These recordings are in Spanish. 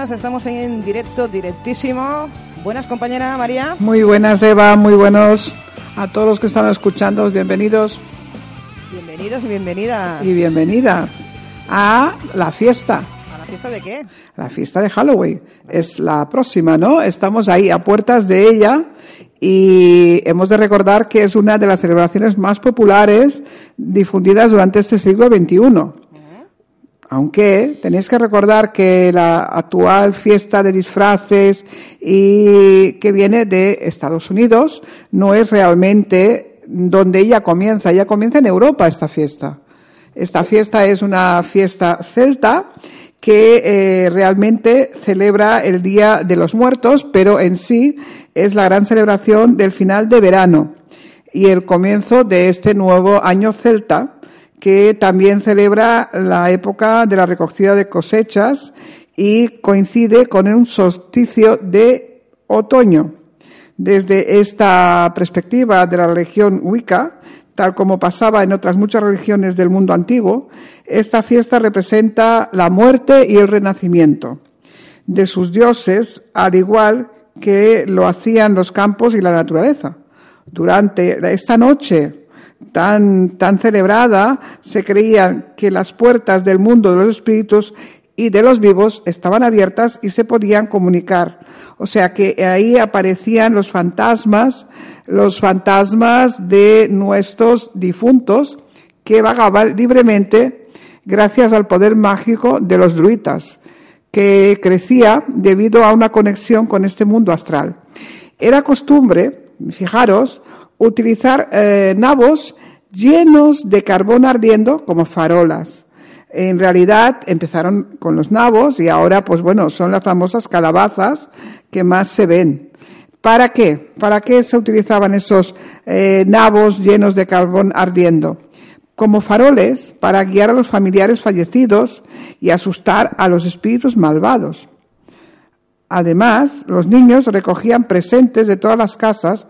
Buenas. Estamos en directo, directísimo. Buenas, compañera María. Muy buenas, Eva. Muy buenos a todos los que están escuchando. Bienvenidos Bienvenidos y bienvenidas. y bienvenidas a la fiesta. ¿A la fiesta de qué? La fiesta de Halloween. Es la próxima, ¿no? Estamos ahí a puertas de ella y hemos de recordar que es una de las celebraciones más populares difundidas durante este siglo XXI. Aunque tenéis que recordar que la actual fiesta de disfraces y que viene de Estados Unidos no es realmente donde ella comienza. Ella comienza en Europa esta fiesta. Esta fiesta es una fiesta celta que eh, realmente celebra el Día de los Muertos, pero en sí es la gran celebración del final de verano y el comienzo de este nuevo año celta que también celebra la época de la recogida de cosechas y coincide con un solsticio de otoño. Desde esta perspectiva de la religión Wicca, tal como pasaba en otras muchas religiones del mundo antiguo, esta fiesta representa la muerte y el renacimiento de sus dioses, al igual que lo hacían los campos y la naturaleza. Durante esta noche tan, tan celebrada, se creía que las puertas del mundo de los espíritus y de los vivos estaban abiertas y se podían comunicar. O sea que ahí aparecían los fantasmas, los fantasmas de nuestros difuntos que vagaban libremente gracias al poder mágico de los druitas, que crecía debido a una conexión con este mundo astral. Era costumbre, fijaros, utilizar eh, nabos llenos de carbón ardiendo como farolas. En realidad empezaron con los nabos y ahora, pues bueno, son las famosas calabazas que más se ven. ¿Para qué? ¿Para qué se utilizaban esos eh, nabos llenos de carbón ardiendo? Como faroles para guiar a los familiares fallecidos y asustar a los espíritus malvados. Además, los niños recogían presentes de todas las casas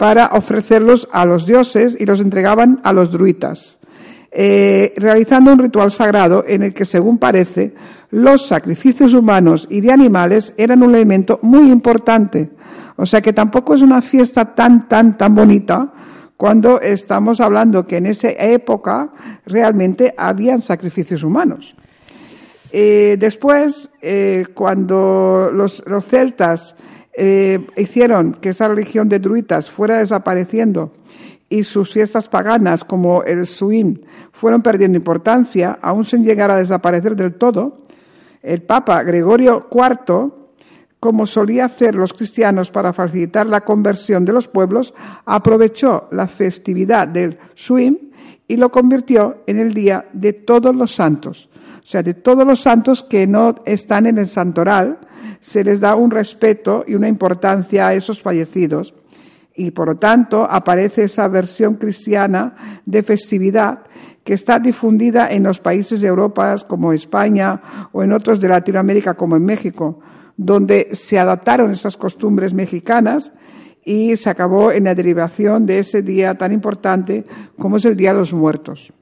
para ofrecerlos a los dioses y los entregaban a los druitas, eh, realizando un ritual sagrado en el que, según parece, los sacrificios humanos y de animales eran un elemento muy importante. O sea que tampoco es una fiesta tan, tan, tan bonita cuando estamos hablando que en esa época realmente habían sacrificios humanos. Eh, después, eh, cuando los, los celtas eh, hicieron que esa religión de druitas fuera desapareciendo y sus fiestas paganas como el Suin fueron perdiendo importancia, aún sin llegar a desaparecer del todo, el Papa Gregorio IV, como solía hacer los cristianos para facilitar la conversión de los pueblos, aprovechó la festividad del Suin y lo convirtió en el Día de Todos los Santos. O sea, de todos los santos que no están en el santoral, se les da un respeto y una importancia a esos fallecidos. Y por lo tanto aparece esa versión cristiana de festividad que está difundida en los países de Europa como España o en otros de Latinoamérica como en México, donde se adaptaron esas costumbres mexicanas y se acabó en la derivación de ese día tan importante como es el Día de los Muertos.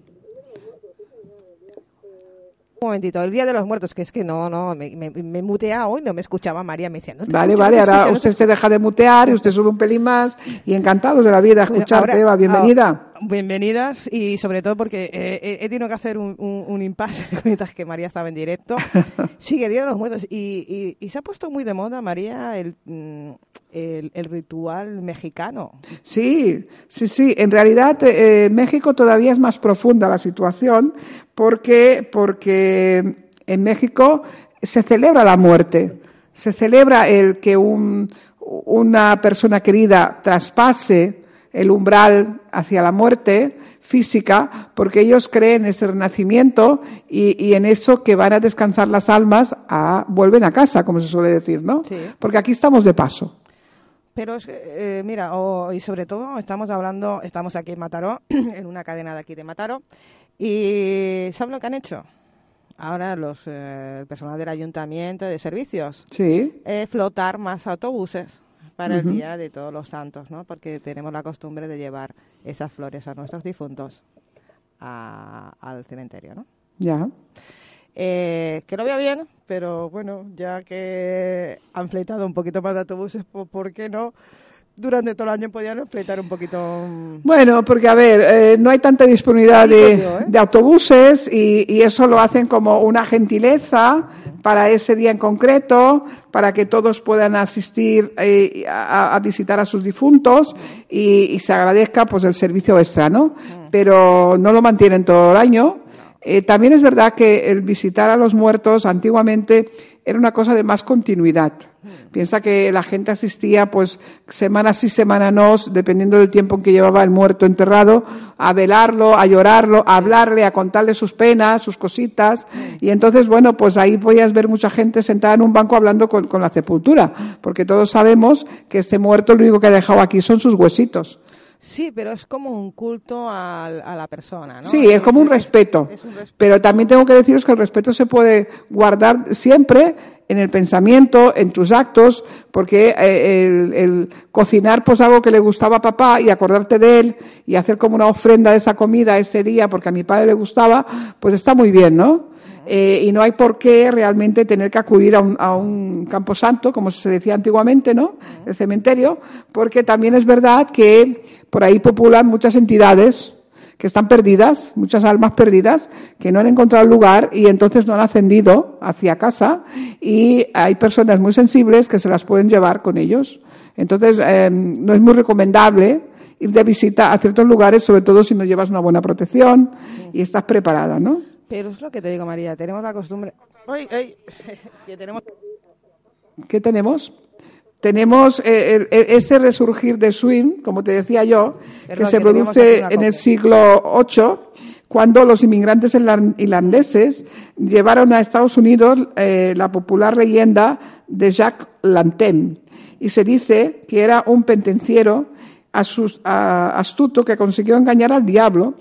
Un momentito, el Día de los Muertos, que es que no, no, me, me, me mutea hoy, no me escuchaba María, me decía, no te Vale, escucho, vale, no te ahora escucho, no te usted se deja de mutear y usted sube un pelín más y encantados de la vida Bueno, escucharte, ahora- Eva, bienvenida. Bienvenidas y sobre todo porque eh, he, he tenido que hacer un, un, un impasse mientras que María estaba en directo. Sigue el Día de los Muertos y, y- y se ha puesto muy de moda, María, el, mm, el, el ritual mexicano. Sí, sí, sí. En realidad, eh, en México todavía es más profunda la situación porque, porque en México se celebra la muerte. Se celebra el que un- una persona querida traspase el umbral hacia la muerte física, porque ellos creen en ese renacimiento y, y en eso que van a descansar las almas, a, vuelven a casa, como se suele decir, ¿no? Sí. Porque aquí estamos de paso. Pero eh, mira, o- y sobre todo estamos hablando, estamos aquí en Mataró, en una cadena de aquí de Mataró, y ¿saben lo que han hecho? Ahora los eh, el personal del ayuntamiento de servicios, Sí. eh, flotar más autobuses para el Día de Todos los Santos, ¿no? Porque tenemos la costumbre de llevar esas flores a nuestros difuntos a- al cementerio, ¿no? Ya. Eh, que lo vea bien, pero bueno, ya que han fletado un poquito más de autobuses, pues, ¿por qué no? Durante todo el año podían fletar un poquito. mm, Bueno, porque a ver, eh, no hay tanta disponibilidad de, yo, ¿eh? de autobuses y, y eso lo hacen como una gentileza para ese día en concreto, para que todos puedan asistir eh, a, a visitar a sus difuntos y, y se agradezca pues el servicio extra, ¿no? Pero no lo mantienen todo el año. También es verdad que el visitar a los muertos antiguamente era una cosa de más continuidad. Piensa que la gente asistía, pues, semana sí, semana no, dependiendo del tiempo en que llevaba el muerto enterrado, a velarlo, a llorarlo, a hablarle, a contarle sus penas, sus cositas. Y entonces, bueno, pues ahí podías ver mucha gente sentada en un banco hablando con, con la sepultura, porque todos sabemos que este muerto lo único que ha dejado aquí son sus huesitos. Sí, pero es como un culto al- a, la persona, ¿no? Sí, es como un respeto. es un respeto. Pero también tengo que deciros que el respeto se puede guardar siempre en el pensamiento, en tus actos, porque eh, el, el cocinar pues algo que le gustaba a papá y acordarte de él y hacer como una ofrenda de esa comida ese día porque a mi padre le gustaba, pues está muy bien, ¿no? Eh, y no hay por qué realmente tener que acudir a un, a un camposanto, como se decía antiguamente, ¿no? El cementerio, porque también es verdad que por ahí populan muchas entidades que están perdidas, muchas almas perdidas, que no han encontrado lugar y entonces no han ascendido hacia casa y hay personas muy sensibles que se las pueden llevar con ellos. Entonces, eh, no es muy recomendable ir de visita a ciertos lugares, sobre todo si no llevas una buena protección y estás preparada, ¿no? Pero es lo que te digo, María, tenemos la costumbre. ¡Ay, ay! que tenemos. ¿Qué tenemos? Tenemos eh, el- ese resurgir de swing, como te decía yo, que se que produce en el siglo VIII, cuando los inmigrantes irlan- irlandeses llevaron a Estados Unidos eh, la popular leyenda de Jacques Lantem. Y se dice que era un pentenciero astuto que consiguió engañar al diablo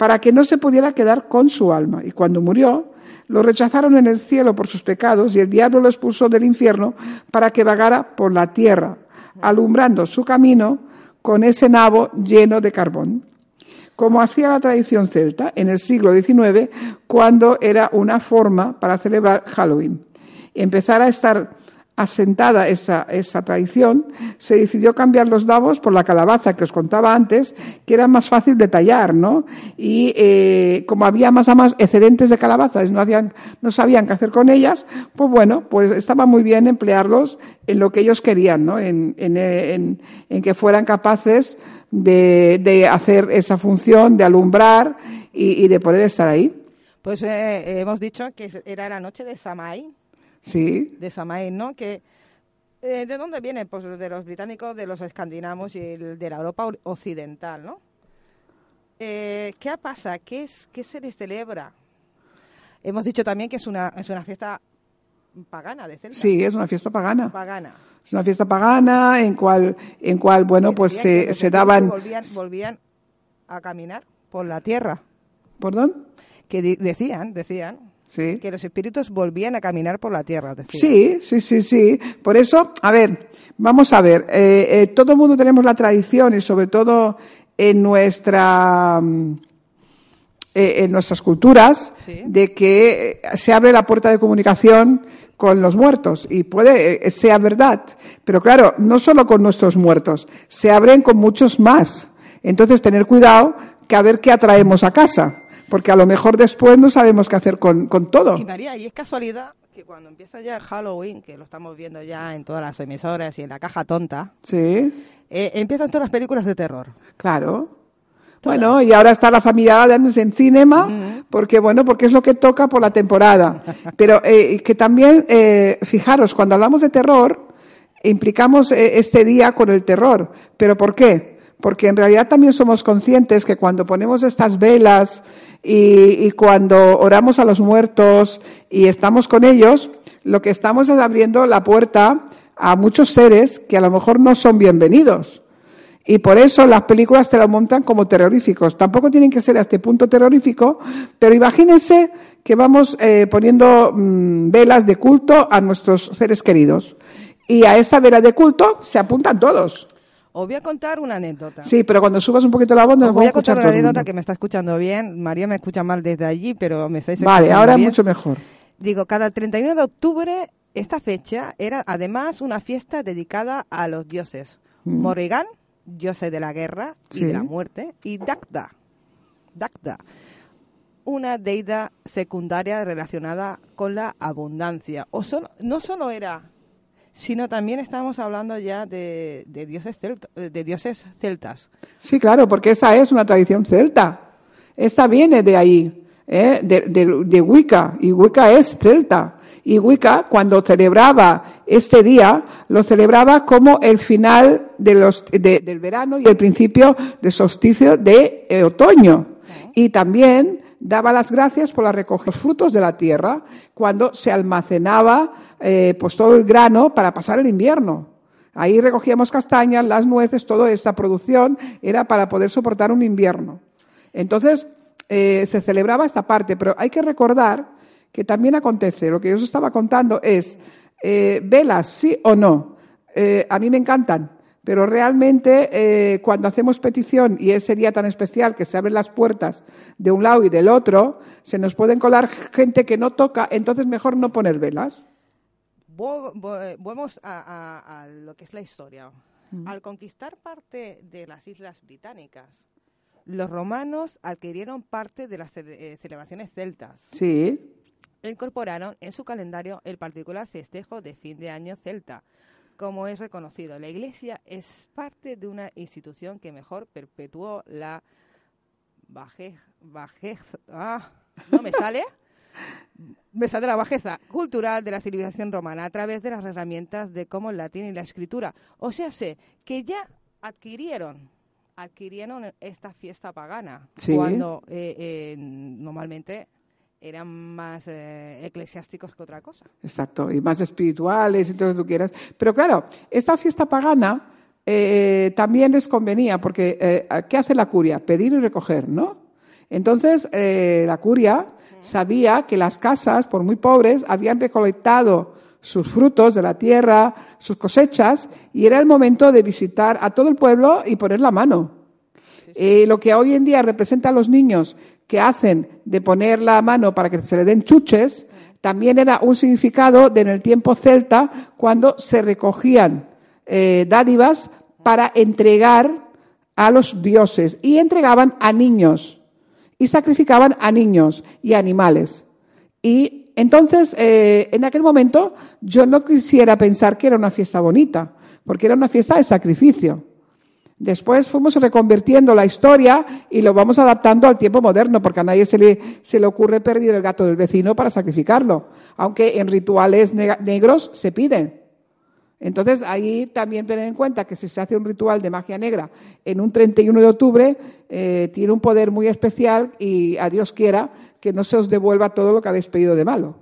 para que no se pudiera quedar con su alma. Y cuando murió, lo rechazaron en el cielo por sus pecados y el diablo lo expulsó del infierno para que vagara por la tierra, alumbrando su camino con ese nabo lleno de carbón. Como hacía la tradición celta en el siglo XIX, cuando era una forma para celebrar Halloween. Empezar a estar asentada esa, esa tradición, se decidió cambiar los nabos por la calabaza que os contaba antes, que era más fácil de tallar, ¿no? Y eh, como había más a más excedentes de calabazas, no, hacían, no sabían qué hacer con ellas, pues bueno, pues estaba muy bien emplearlos en lo que ellos querían, ¿no? En, en, en, que fueran capaces de, de hacer esa función, de alumbrar y, de poder estar ahí. Pues eh, hemos dicho que era la noche de Samhain, Sí. de Samhain, ¿no? Que, eh, ¿De dónde viene? Pues de los británicos, de los escandinavos y el- de la Europa occidental, ¿no? Eh, ¿Qué pasa? ¿Qué, es, ¿Qué se les celebra? Hemos dicho también que es una, es una fiesta pagana de Celta. Sí, es una fiesta pagana. Pagana. Es una fiesta pagana en cual, en cual bueno, pues se, se daban. Volvían, volvían a caminar por la tierra. ¿Perdón? Que di- decían, decían, Sí. que los espíritus volvían a caminar por la tierra. Sí, sí, sí, sí. Por eso, a ver, vamos a ver. eh, eh, todo el mundo tenemos la tradición y sobre todo en nuestra, mm, eh, en nuestras culturas Sí. de que se abre la puerta de comunicación con los muertos y puede eh, sea verdad, pero claro, no solo con nuestros muertos, se abren con muchos más. Entonces tener cuidado que a ver qué atraemos a casa, porque a lo mejor después no sabemos qué hacer con, con todo. Y María, y es casualidad que cuando empieza ya Halloween, que lo estamos viendo ya en todas las emisoras y en la caja tonta, Sí, eh, empiezan todas las películas de terror. claro. Bueno, y ahora está la familia Adams en cinema, porque bueno, porque es lo que toca por la temporada. Pero eh, que también, eh, fijaros, cuando hablamos de terror, implicamos eh, este día con el terror. ¿Pero por qué? Porque en realidad también somos conscientes que cuando ponemos estas velas y, cuando oramos a los muertos y estamos con ellos, lo que estamos es abriendo la puerta a muchos seres que a lo mejor no son bienvenidos. Y por eso las películas te lo montan como terroríficos. Tampoco tienen que ser a este punto terrorífico, pero imagínense que vamos eh, poniendo mm, velas de culto a nuestros seres queridos. Y a esa vela de culto se apuntan todos. Os voy a contar una anécdota. Sí, pero cuando subas un poquito la voz, Os nos voy a contar una anécdota que me está escuchando bien. María me escucha mal desde allí, pero me estáis Vale, escuchando ahora bien. mucho mejor. Digo, cada 31 de octubre, esta fecha era además una fiesta dedicada a los dioses. Mm. Morrigan, diose de la guerra y Sí. de la muerte, y Dagda, Dagda, una deidad secundaria relacionada con la abundancia. O solo- no solo era, sino también estamos hablando ya de, de dioses, celta- de dioses celtas. Sí, claro, porque esa es una tradición celta. Esa viene de ahí, ¿eh? de, de- de Wicca, y Wicca es celta. Y Wicca, cuando celebraba este día, lo celebraba como el final de los, de- del verano y el principio del solsticio de eh, otoño. Y también daba las gracias por la recogida de los frutos de la tierra cuando se almacenaba eh, pues todo el grano para pasar el invierno. Ahí recogíamos castañas, las nueces, toda esta producción era para poder soportar un invierno. Entonces, eh, se celebraba esta parte, pero hay que recordar que también acontece, lo que yo os estaba contando es, eh, velas, sí o no. A mí me encantan, pero realmente eh, cuando hacemos petición y ese día tan especial que se abren las puertas de un lado y del otro, se nos pueden colar gente que no toca, entonces mejor no poner velas. Vo- eh, a, a- a lo que es la historia. Al conquistar parte de las islas británicas, los romanos adquirieron parte de las eh, celebraciones celtas Sí, e incorporaron en su calendario el particular festejo de fin de año celta. Como es reconocido, la Iglesia es parte de una institución que mejor perpetuó la bajez, bajez, ah, no me sale, me sale la bajeza cultural de la civilización romana a través de las herramientas de como el latín y la escritura. O sea, sé que ya adquirieron adquirieron esta fiesta pagana Sí. cuando eh, eh, normalmente eran más eh, eclesiásticos que otra cosa. Exacto, y más espirituales y todo lo que tú quieras. Pero claro, esta fiesta pagana eh, también les convenía, porque eh, ¿qué hace la curia? Pedir y recoger, ¿no? Entonces, eh, la curia sabía que las casas, por muy pobres, habían recolectado sus frutos de la tierra, sus cosechas, y era el momento de visitar a todo el pueblo y poner la mano. Eh, lo que hoy en día representa a los niños que hacen de poner la mano para que se le den chuches, también era un significado de en el tiempo celta cuando se recogían eh, dádivas para entregar a los dioses y entregaban a niños y sacrificaban a niños y animales. Y entonces, eh, en aquel momento, yo no quisiera pensar que era una fiesta bonita, porque era una fiesta de sacrificio. Después fuimos reconvirtiendo la historia y lo vamos adaptando al tiempo moderno, porque a nadie se le, se le ocurre perder el gato del vecino para sacrificarlo, aunque en rituales negros se piden. Entonces, ahí también tener en cuenta que si se hace un ritual de magia negra en un 31 de octubre, eh, tiene un poder muy especial y a Dios quiera que no se os devuelva todo lo que habéis pedido de malo.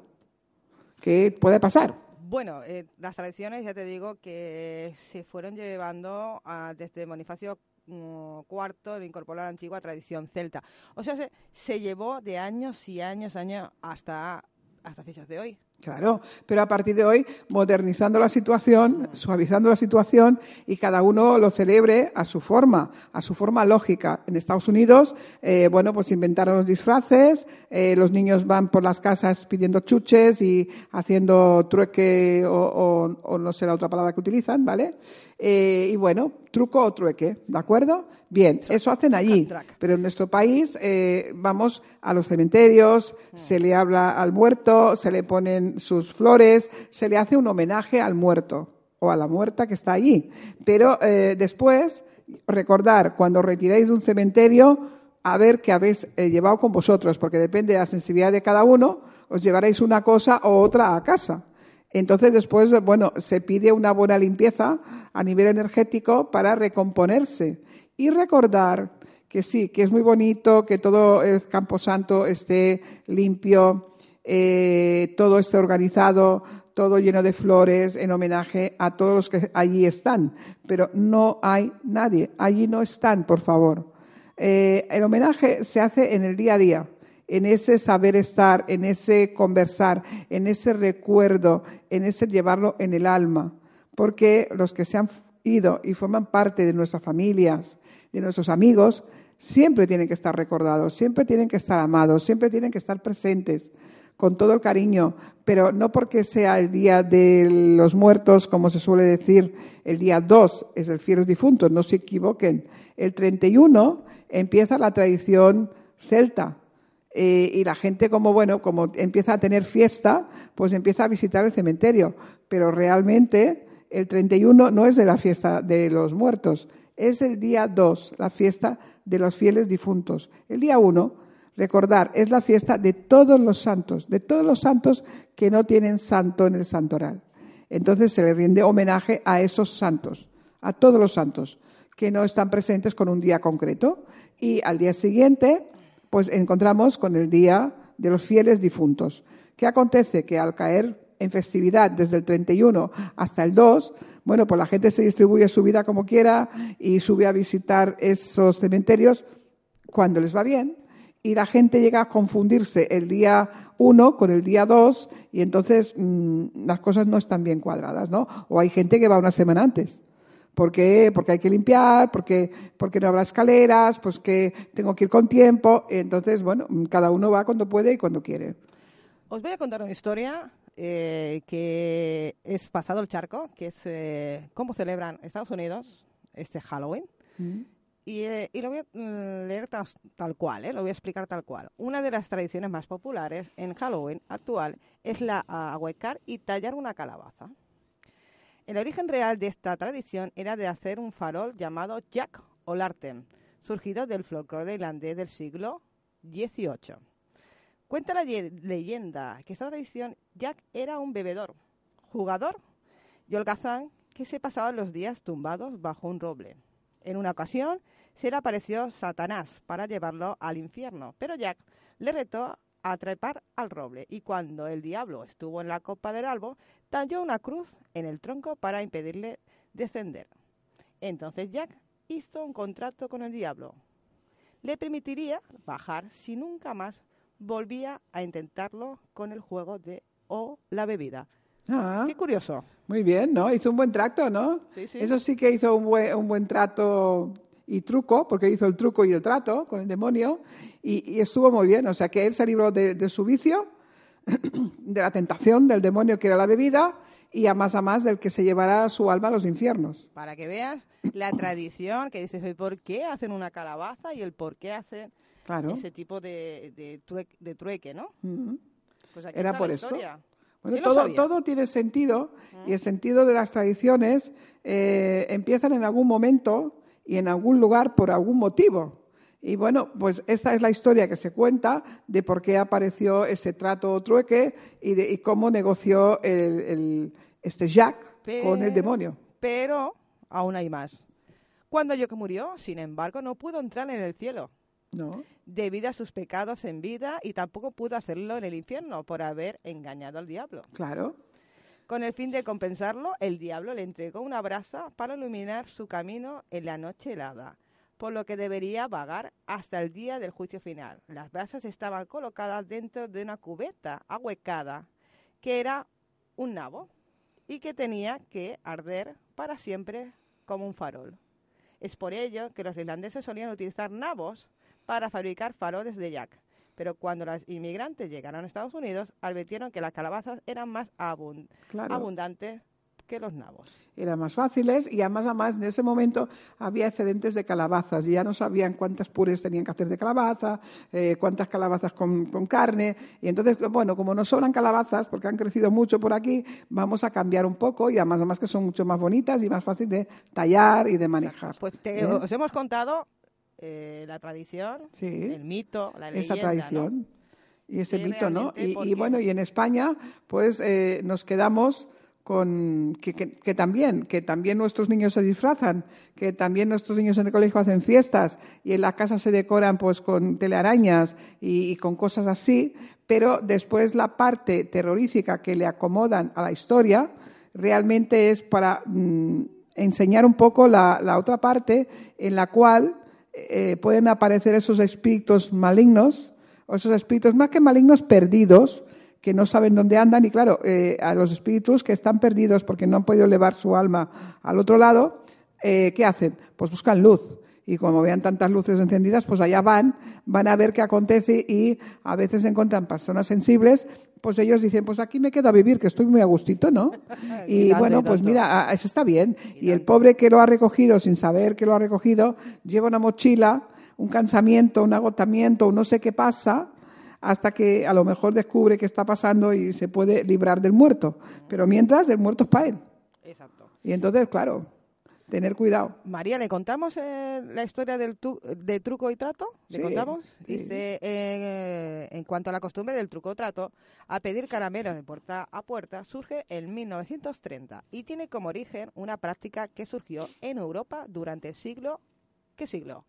Que puede pasar. Bueno, eh, las tradiciones, ya te digo, que se fueron llevando a- desde Bonifacio mm, IV de incorporar la antigua tradición celta. O sea, se, se llevó de años y años, años hasta, hasta fechas de hoy. Claro, pero a partir de hoy, modernizando la situación, suavizando la situación y cada uno lo celebre a su forma, a su forma lógica. En Estados Unidos, eh, bueno, pues inventaron los disfraces, eh, los niños van por las casas pidiendo chuches y haciendo trueque o, o no sé la otra palabra que utilizan, ¿vale? Eh, y bueno, truco o trueque, ¿de acuerdo? Bien, eso hacen allí. Pero en nuestro país eh, vamos a los cementerios, se le habla al muerto, se le ponen sus flores, se le hace un homenaje al muerto o a la muerta que está allí. Pero eh, después, recordar, cuando retiráis de un cementerio, a ver qué habéis llevado con vosotros, porque depende de la sensibilidad de cada uno, os llevaréis una cosa o otra a casa. Entonces después, bueno, se pide una buena limpieza a nivel energético para recomponerse y recordar que sí, que es muy bonito, que todo el Camposanto esté limpio, eh, todo esté organizado, todo lleno de flores en homenaje a todos los que allí están. Pero no hay nadie, allí no están, por favor. Eh, el homenaje se hace en el día a día en ese saber estar, en ese conversar, en ese recuerdo, en ese llevarlo en el alma. Porque los que se han ido y forman parte de nuestras familias, de nuestros amigos, siempre tienen que estar recordados, siempre tienen que estar amados, siempre tienen que estar presentes con todo el cariño, pero no porque sea el día de los muertos, como se suele decir, el día 2 es el fieles difuntos, no se equivoquen. El 31 empieza la tradición celta, eh, y la gente como bueno, como empieza a tener fiesta, pues empieza a visitar el cementerio. Pero realmente el 31 no es de la fiesta de los muertos, es el día 2, la fiesta de los fieles difuntos. El día 1, recordar, es la fiesta de todos los santos, de todos los santos que no tienen santo en el santoral. Entonces se le rinde homenaje a esos santos, a todos los santos que no están presentes con un día concreto. Y al día siguiente pues encontramos con el Día de los Fieles Difuntos. ¿Qué acontece? Que al caer en festividad desde el 31 hasta el 2, bueno, pues la gente se distribuye su vida como quiera y sube a visitar esos cementerios cuando les va bien y la gente llega a confundirse el día 1 con el día 2 y entonces mm, las cosas no están bien cuadradas, ¿no? O hay gente que va una semana antes. ¿Por qué? Porque hay que limpiar, porque, porque no habrá escaleras, pues que tengo que ir con tiempo. Entonces, bueno, cada uno va cuando puede y cuando quiere. Os voy a contar una historia eh, que es pasado el charco, que es eh, cómo celebran Estados Unidos este Halloween. Mm. Eh, y, lo voy a mm, leer tal, cual, lo voy a explicar tal cual. Una de las tradiciones más populares en Halloween actual es la ahuecar y tallar una calabaza. El origen real de esta tradición era de hacer un farol llamado Jack o Larten, surgido del folclore irlandés del siglo XVIII. Cuenta la leyenda que esta tradición Jack era un bebedor, jugador y holgazán que se pasaba los días tumbados bajo un roble. En una ocasión se le apareció Satanás para llevarlo al infierno, pero Jack le retó a trepar al roble y cuando el diablo estuvo en la copa del árbol, talló una cruz en el tronco para impedirle descender. Entonces Jack hizo un contrato con el diablo. Le permitiría bajar si nunca más volvía a intentarlo con el juego de o la bebida. Ah, Qué curioso. Muy bien, ¿no? Hizo un buen trato, ¿no? Sí, sí. Eso sí que hizo un buen, un buen trato y truco, porque hizo el truco y el trato con el demonio, y, estuvo muy bien. O sea, que él se libró de, su vicio, de la tentación del demonio que era la bebida, y a más a más del que se llevará su alma a los infiernos. Para que veas la tradición que dices, ¿por qué hacen una calabaza y el por qué hacen ese tipo de, de, trueque, ¿no? Pues era por eso. Bueno, todo, todo, tiene sentido y el sentido de las tradiciones eh, empiezan en algún momento y en algún lugar por algún motivo. Y bueno, pues esa es la historia que se cuenta de por qué apareció ese trato trueque y, de, cómo negoció el, este Jack con el demonio. Pero aún hay más. Cuando Jack murió, sin embargo, no pudo entrar en el cielo. No. Debido a sus pecados en vida y tampoco pudo hacerlo en el infierno por haber engañado al diablo. Claro. Con el fin de compensarlo, el diablo le entregó una brasa para iluminar su camino en la noche helada, por lo que debería vagar hasta el día del juicio final. Las brasas estaban colocadas dentro de una cubeta ahuecada que era un nabo y que tenía que arder para siempre como un farol. Es por ello que los irlandeses solían utilizar nabos para fabricar faroles de jack. Pero cuando los inmigrantes llegaron a Estados Unidos, advirtieron que las calabazas eran más abundantes que los nabos. Eran más fáciles y además, además en ese momento había excedentes de calabazas y ya no sabían cuántas pures tenían que hacer de calabaza, eh, cuántas calabazas con, carne. Y entonces, bueno, como no sobran calabazas, porque han crecido mucho por aquí, vamos a cambiar un poco y además, además que son mucho más bonitas y más fáciles de tallar y de manejar. Pues ¿Eh? os hemos contado eh, la tradición, el mito, la leyenda. Esa tradición. Y ese mito, ¿no? Y, bueno, y en España, pues nos quedamos con, que, también, que también nuestros niños se disfrazan, que también nuestros niños en el colegio hacen fiestas y en la casa se decoran pues con telearañas y, con cosas así, pero después la parte terrorífica que le acomodan a la historia realmente es para mm, enseñar un poco la, otra parte en la cual eh, pueden aparecer esos espíritus malignos, o esos espíritus más que malignos perdidos, que no saben dónde andan y claro, eh, a los espíritus que están perdidos porque no han podido elevar su alma al otro lado, eh, ¿qué hacen? Pues buscan luz. Y como vean tantas luces encendidas, pues allá van, van a ver qué acontece y a veces encuentran personas sensibles, pues ellos dicen, pues aquí me quedo a vivir, que estoy muy a gustito, ¿no? y bueno, pues mira, eso está bien. Y el pobre que lo ha recogido sin saber que lo ha recogido, lleva una mochila, un cansamiento, un agotamiento, un no sé qué pasa, hasta que a lo mejor descubre qué está pasando y se puede librar del muerto. Pero mientras, el muerto es para él. Exacto. Y entonces, claro, tener cuidado. María, ¿le contamos eh, la historia del de truco y trato? ¿Le contamos? Dice, eh, en cuanto a la costumbre del truco trato, a pedir caramelos de puerta a puerta surge en 1930 y tiene como origen una práctica que surgió en Europa durante el siglo, ¿qué siglo?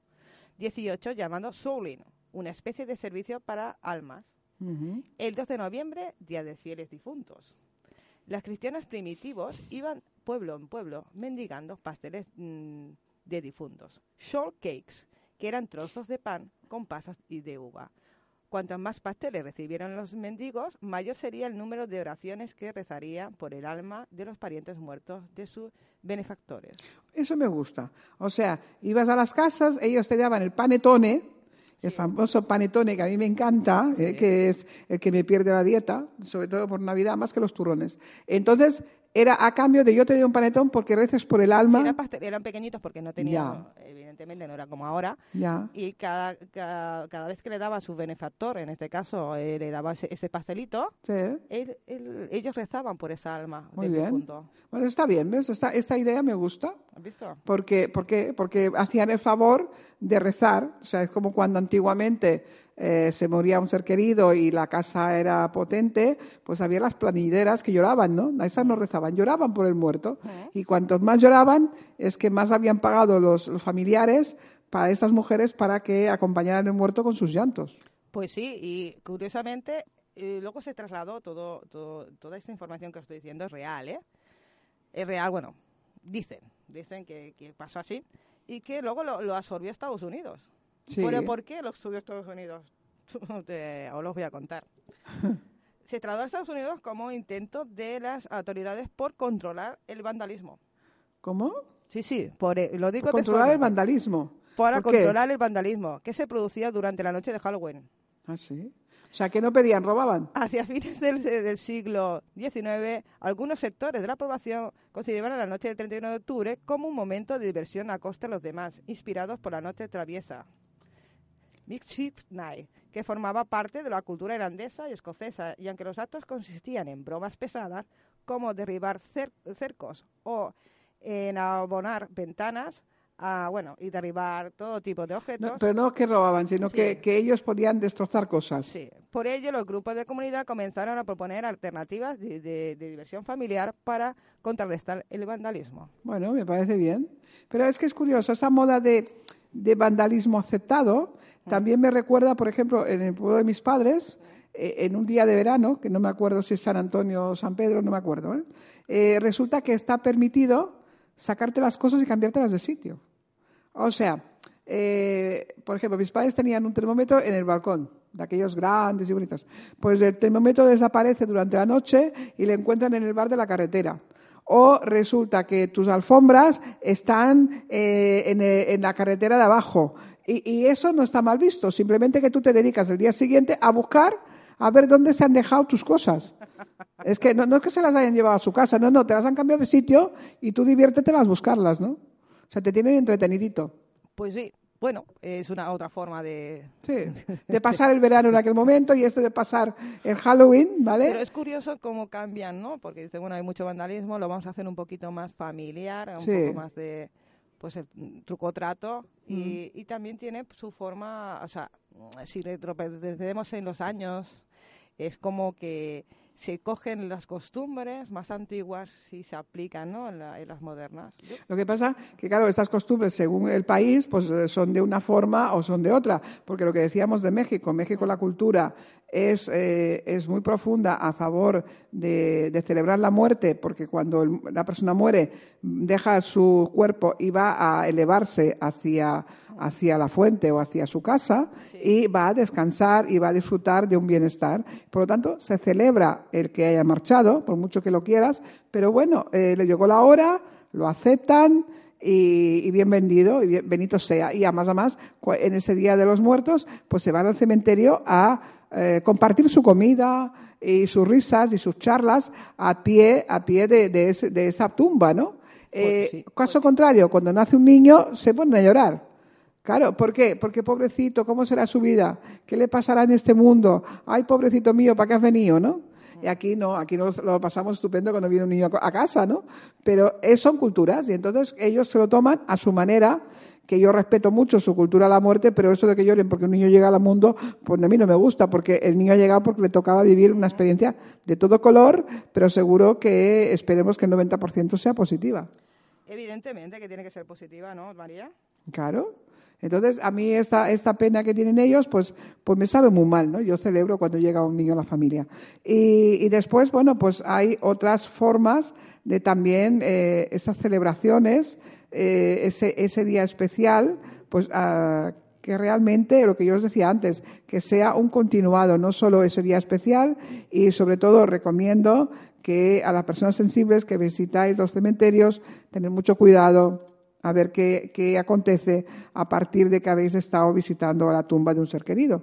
18 llamado souling una especie de servicio para almas. El 2 de noviembre, Día de Fieles Difuntos. Los cristianos primitivos iban pueblo en pueblo mendigando pasteles mm, de difuntos, short cakes, que eran trozos de pan con pasas y de uva. Cuantos más pasteles recibieran los mendigos, mayor sería el número de oraciones que rezarían por el alma de los parientes muertos de sus benefactores. Eso me gusta. O sea, ibas a las casas, ellos te daban el panetone, el famoso panetone que a mí me encanta, eh, que es el que me pierde la dieta, sobre todo por Navidad, más que los turrones. Entonces, era a cambio de yo te doy un panetón porque reces por el alma. eran, pequeñitos porque no tenían, evidentemente no era como ahora. Y cada, cada, vez que le daba a su benefactor, en este caso eh, le daba ese, pastelito, ellos rezaban por esa alma. Muy bien. Bueno, está bien, ¿ves? Esta, esta idea me gusta. ¿Has visto? Porque, porque, porque hacían el favor de rezar. O sea, es como cuando antiguamente eh, se moría un ser querido y la casa era potente, pues había las planilleras que lloraban, ¿no? Esas no rezaban, lloraban por el muerto. Y cuantos más lloraban, es que más habían pagado los, familiares para esas mujeres para que acompañaran al muerto con sus llantos. Pues sí, y curiosamente eh, luego se trasladó todo, toda esta información que os estoy diciendo es real, ¿eh? Es real, bueno, dicen, dicen que, pasó así y que luego lo, lo absorbió Estados Unidos. Pero ¿por qué los estudios de Estados Unidos? Te, os los voy a contar. Se trató a Estados Unidos como intento de las autoridades por controlar el vandalismo. ¿Cómo? Sí, sí, por, eh, lo digo Controlar el vandalismo. Para controlar el vandalismo, que se producía durante la noche de Halloween. Ah, sí. O sea, que no pedían, robaban. Hacia fines del, del, siglo XIX, algunos sectores de la población consideraban la noche del 31 de octubre como un momento de diversión a costa de los demás, inspirados por la noche traviesa. Night, que formaba parte de la cultura irlandesa y escocesa, y aunque los actos consistían en bromas pesadas, como derribar cercos o en abonar ventanas, bueno, y derribar todo tipo de objetos. pero no que robaban, sino que, ellos podían destrozar cosas. Sí. Por ello, los grupos de comunidad comenzaron a proponer alternativas de, diversión familiar para contrarrestar el vandalismo. Bueno, me parece bien. Pero es que es curioso, esa moda de, de vandalismo aceptado también me recuerda, por ejemplo, en el pueblo de mis padres, eh, en un día de verano, que no me acuerdo si es San Antonio o San Pedro, no me acuerdo, ¿eh? Eh, resulta que está permitido sacarte las cosas y cambiártelas de sitio. O sea, por ejemplo, mis padres tenían un termómetro en el balcón. de aquellos grandes y bonitos. Pues el termómetro desaparece durante la noche y le encuentran en el bar de la carretera. O resulta que tus alfombras están en, la carretera de abajo. Y, y eso no está mal visto. Simplemente que tú te dedicas el día siguiente a buscar a ver dónde se han dejado tus cosas. Es que no, es que se las hayan llevado a su casa, no, no, te las han cambiado de sitio y tú diviértete las buscarlas, ¿no? O sea, te tienen entretenidito. Pues sí, bueno, es una otra forma de... Sí, de pasar el verano en aquel momento y esto de pasar el Halloween, ¿vale? Pero es curioso cómo cambian, ¿no? Porque dice, bueno, hay mucho vandalismo, lo vamos a hacer un poquito más familiar, un poco más de pues el truco trato y, y, también tiene su forma, o sea, si retrocedemos en los años, es como que se cogen las costumbres más antiguas y se aplican ¿no? en, las modernas. Lo que pasa que, claro, estas costumbres, según el país, pues eh, son de una forma o son de otra. Porque lo que decíamos de México, México la cultura es, eh, es muy profunda a favor de, de, celebrar la muerte, porque cuando la persona muere, deja su cuerpo y va a elevarse hacia hacia la fuente o hacia su casa y va a descansar y va a disfrutar de un bienestar. Por lo tanto, se celebra el que haya marchado, por mucho que lo quieras, pero bueno, eh, le llegó la hora, lo aceptan y, bien vendido, y bien, benito sea. Y además, además, en ese Día de los Muertos, pues se van al cementerio a eh, compartir su comida y sus risas y sus charlas a pie, a pie de, de, esa tumba, ¿no? Pues eh, caso contrario, cuando nace un niño, se ponen a llorar. Claro, ¿por qué? Porque pobrecito, ¿cómo será su vida? ¿Qué le pasará en este mundo? Ay, pobrecito mío, ¿para qué has venido, no? Y aquí no, aquí lo, lo pasamos estupendo cuando viene un niño a casa, ¿no? Pero es, son culturas y entonces ellos se lo toman a su manera, que yo respeto mucho su cultura a la muerte, pero eso de que lloren porque un niño llega al mundo, pues a mí no me gusta, porque el niño ha llegado porque le tocaba vivir una experiencia de todo color, pero seguro que esperemos que el 90% sea positiva. Evidentemente que tiene que ser positiva, ¿no, María? Claro. Entonces, a mí esta, esta pena que tienen ellos, pues, pues me sabe muy mal, ¿no? Yo celebro cuando llega un niño a la familia. Y, después, bueno, pues hay otras formas de también eh, esas celebraciones, eh, ese, ese día especial, pues a, que realmente, lo que yo os decía antes, que sea un continuado, no solo ese día especial, y sobre todo recomiendo que a las personas sensibles que visitáis los cementerios, tener mucho cuidado, a ver qué, qué, acontece a partir de que habéis estado visitando la tumba de un ser querido.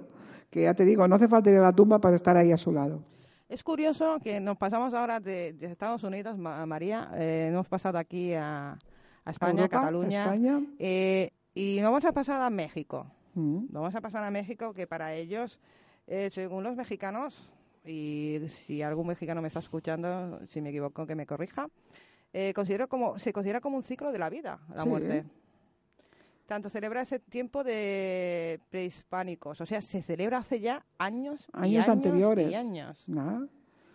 Que ya te digo, no hace falta ir a la tumba para estar ahí a su lado. Es curioso que nos pasamos ahora de, Estados Unidos, María, eh, hemos pasado aquí a, España, a Cataluña, España. Eh, y nos vamos a pasar a México. Mm. Nos vamos a pasar a México, que para ellos, eh, según los mexicanos, y si algún mexicano me está escuchando, si me equivoco, que me corrija, eh, considero como, se considera como un ciclo de la vida, la muerte. Tanto celebra ese tiempo de prehispánicos, o sea, se celebra hace ya años, años, anteriores. años.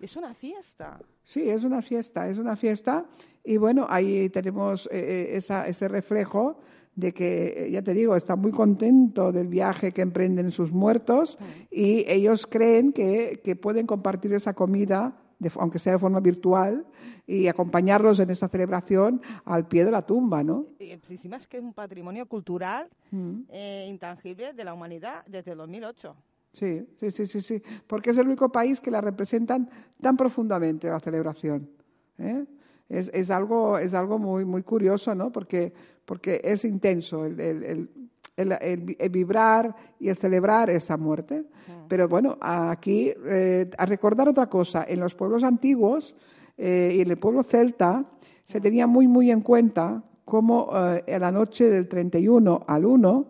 Es una fiesta. Sí, es una fiesta, es una fiesta. Y bueno, ahí tenemos eh, eh, ese reflejo de que, ya te digo, está muy contento del viaje que emprenden sus muertos y ellos creen que, que pueden compartir esa comida aunque sea de forma virtual, y acompañarlos en esa celebración al pie de la tumba, ¿no? Y encima es que es un patrimonio cultural mm. eh, intangible de la humanidad desde el 2008. Sí, sí, sí, sí, sí, porque es el único país que la representan tan profundamente la celebración. ¿eh? Es, es, algo, es algo muy, muy curioso, ¿no? Porque, porque es intenso el, el el, vibrar y el celebrar esa muerte. Pero bueno, aquí, eh, a recordar otra cosa, en los pueblos antiguos eh, y en el pueblo celta se tenía muy, muy en cuenta cómo eh, en la noche del 31 al 1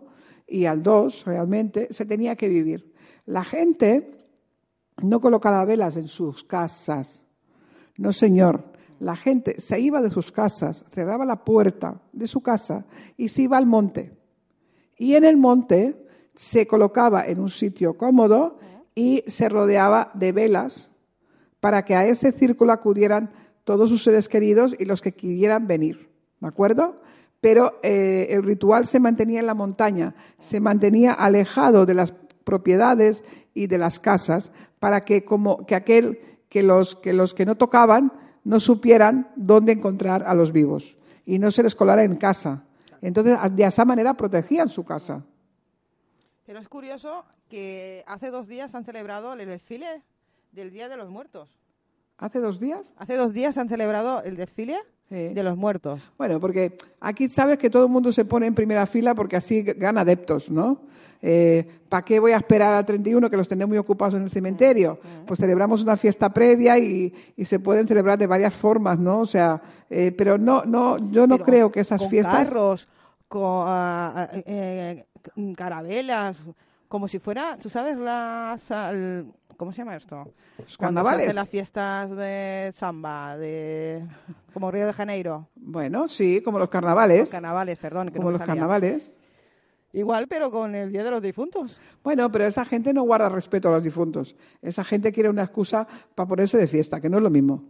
y al 2 realmente se tenía que vivir. La gente no colocaba velas en sus casas. No, señor. La gente se iba de sus casas, cerraba la puerta de su casa y se iba al monte y en el monte se colocaba en un sitio cómodo y se rodeaba de velas para que a ese círculo acudieran todos sus seres queridos y los que quisieran venir. ¿De acuerdo? Pero eh, el ritual se mantenía en la montaña, se mantenía alejado de las propiedades y de las casas para que como que aquel que los que los que no tocaban no supieran dónde encontrar a los vivos y no se les colara en casa entonces, de esa manera protegían su casa. Pero es curioso que hace dos días han celebrado el desfile del Día de los Muertos. ¿Hace dos días? Hace dos días han celebrado el desfile Sí. de los muertos. Bueno, porque aquí sabes que todo el mundo se pone en primera fila porque así gana adeptos, ¿no? ¿Para qué voy a esperar al 31 que los tenemos muy ocupados en el cementerio? Pues celebramos una fiesta previa y, y se pueden celebrar de varias formas, ¿no? O sea, eh, pero no, no, yo no Pero creo que esas con fiestas. carros, con ah, ah, eh, carabelas, como si fuera, ¿tú sabes las al- ¿Cómo se llama esto? Cuando se carnavales. hacen las fiestas de samba, de como Río de Janeiro. Bueno, sí, como los carnavales. Los carnavales, perdón. que como los carnavales. Igual, pero con el Día de los Difuntos. Bueno, pero esa gente no guarda respeto a los difuntos. Esa gente quiere una excusa para ponerse de fiesta, que no es lo mismo.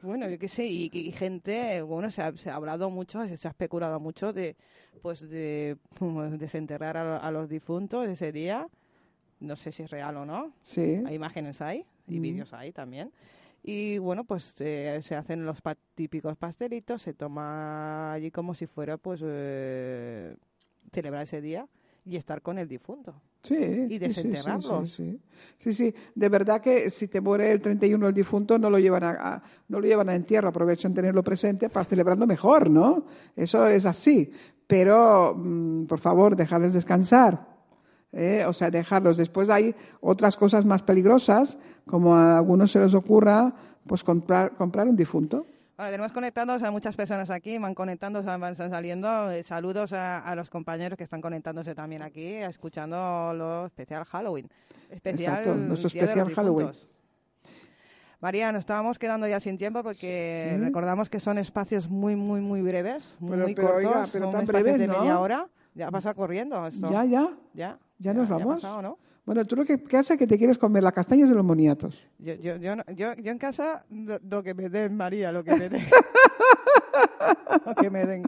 Bueno, yo qué sé, y, y gente, bueno, se ha, se ha hablado mucho, se, se ha especulado mucho de, pues, de desenterrar a, a los difuntos ese día. No sé si es real o no. Sí. Hay imágenes ahí y vídeos ahí también. Y bueno, pues eh, se hacen los pa- típicos pastelitos, se toma allí como si fuera, pues, eh, celebrar ese día y estar con el difunto. Sí, Y sí, sí, sí, desenterrarlos. Sí, sí, sí, sí. de verdad que si te muere el 31 el difunto no lo llevan a, a- no lo llevan a entierro, aprovechan tenerlo presente para celebrarlo mejor, ¿no? Eso es así. Pero, mm, por favor, dejarles descansar. ¿Eh? O sea, dejarlos. Después hay otras cosas más peligrosas, como a algunos se les ocurra, pues comprar, comprar un difunto. Bueno, tenemos conectados a muchas personas aquí, van conectando, van saliendo. Eh, saludos a, a los compañeros que están conectándose también aquí, escuchando lo especial Halloween. Especial Exacto, nuestro Día de especial los Halloween. María, nos estábamos quedando ya sin tiempo porque Sí. recordamos que son espacios muy, muy, muy breves, muy, Pero- muy pero, cortos, oiga, pero son tan espacios breves, de ¿no? media hora. Ya pasa corriendo esto. Ya, ya. Ya, Ya nos vamos. pasado, ¿no? Bueno, tú lo que, ¿qué hace que te quieres comer las castañas de los moniatos. Yo, yo, yo, yo, yo en casa, lo, lo que me den, María, lo que me den. lo que me den.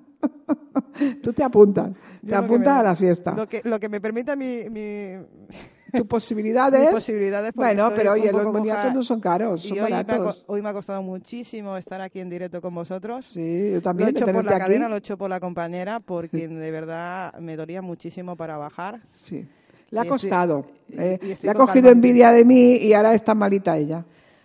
Tú te apuntas, te lo apuntas me- a la fiesta. Lo que, lo que me permita mi, mi, Tus posibilidades. mis posibilidades. Bueno, pero oye, los moniatos coja. no son caros, son Y hoy me, ha, baratos. hoy me ha costado muchísimo estar aquí en directo con vosotros. Sí, yo Lo también. he hecho por la aquí. cadena, lo he hecho por la compañera, porque de verdad me dolía muchísimo para bajar. Sí. Le ha costado. eh. Le ha cogido calmante. envidia de mí y ahora está malita ella.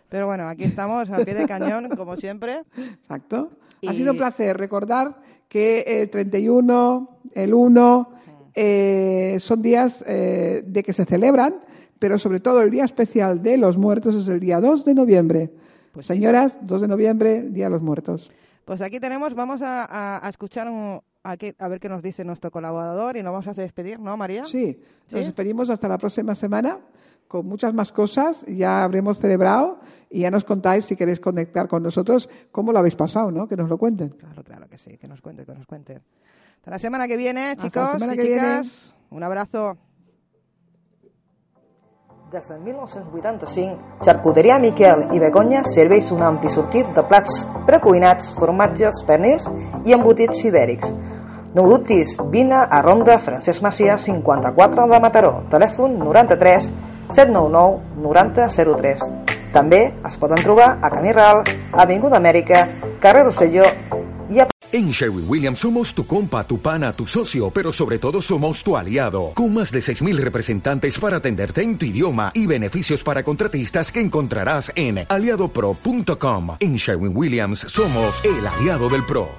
Pero bueno, aquí estamos, al pie de cañón, como siempre. Exacto. Ha Y- sido un placer recordar que el 31, el 1, eh, son días eh, de que se celebran, pero sobre todo el día especial de los muertos es el día 2 de noviembre. Pues. Señoras, 2 de noviembre, Día de los Muertos. Pues aquí tenemos, vamos a, a- a escuchar un- a, a ver qué nos dice nuestro colaborador y nos vamos a despedir, ¿no, María? Sí, nos ¿Sí? despedimos hasta la próxima semana con muchas más cosas. Ya habremos celebrado y ya nos contáis si queréis conectar con nosotros cómo lo habéis pasado, ¿no? Que nos lo cuenten. Claro, claro que sí, que nos cuente, que nos cuente. Hasta la semana que viene, Hasta la chicos semana y que viene. chicas. Un abrazo. Des del 1985, Charcuteria Miquel i Begonya serveix un ampli sortit de plats precuinats, formatges, pernils i embotits ibèrics. No ho dubtis, vine a Ronda Francesc Macià 54 de Mataró, telèfon 93 799 9003. També es poden trobar a Camí Ral, Avinguda Amèrica, carrer Rosselló i a En Sherwin Williams somos tu compa, tu pana, tu socio, pero sobre todo somos tu aliado, con más de 6.000 representantes para atenderte en tu idioma y beneficios para contratistas que encontrarás en aliadopro.com. En Sherwin Williams somos el aliado del PRO.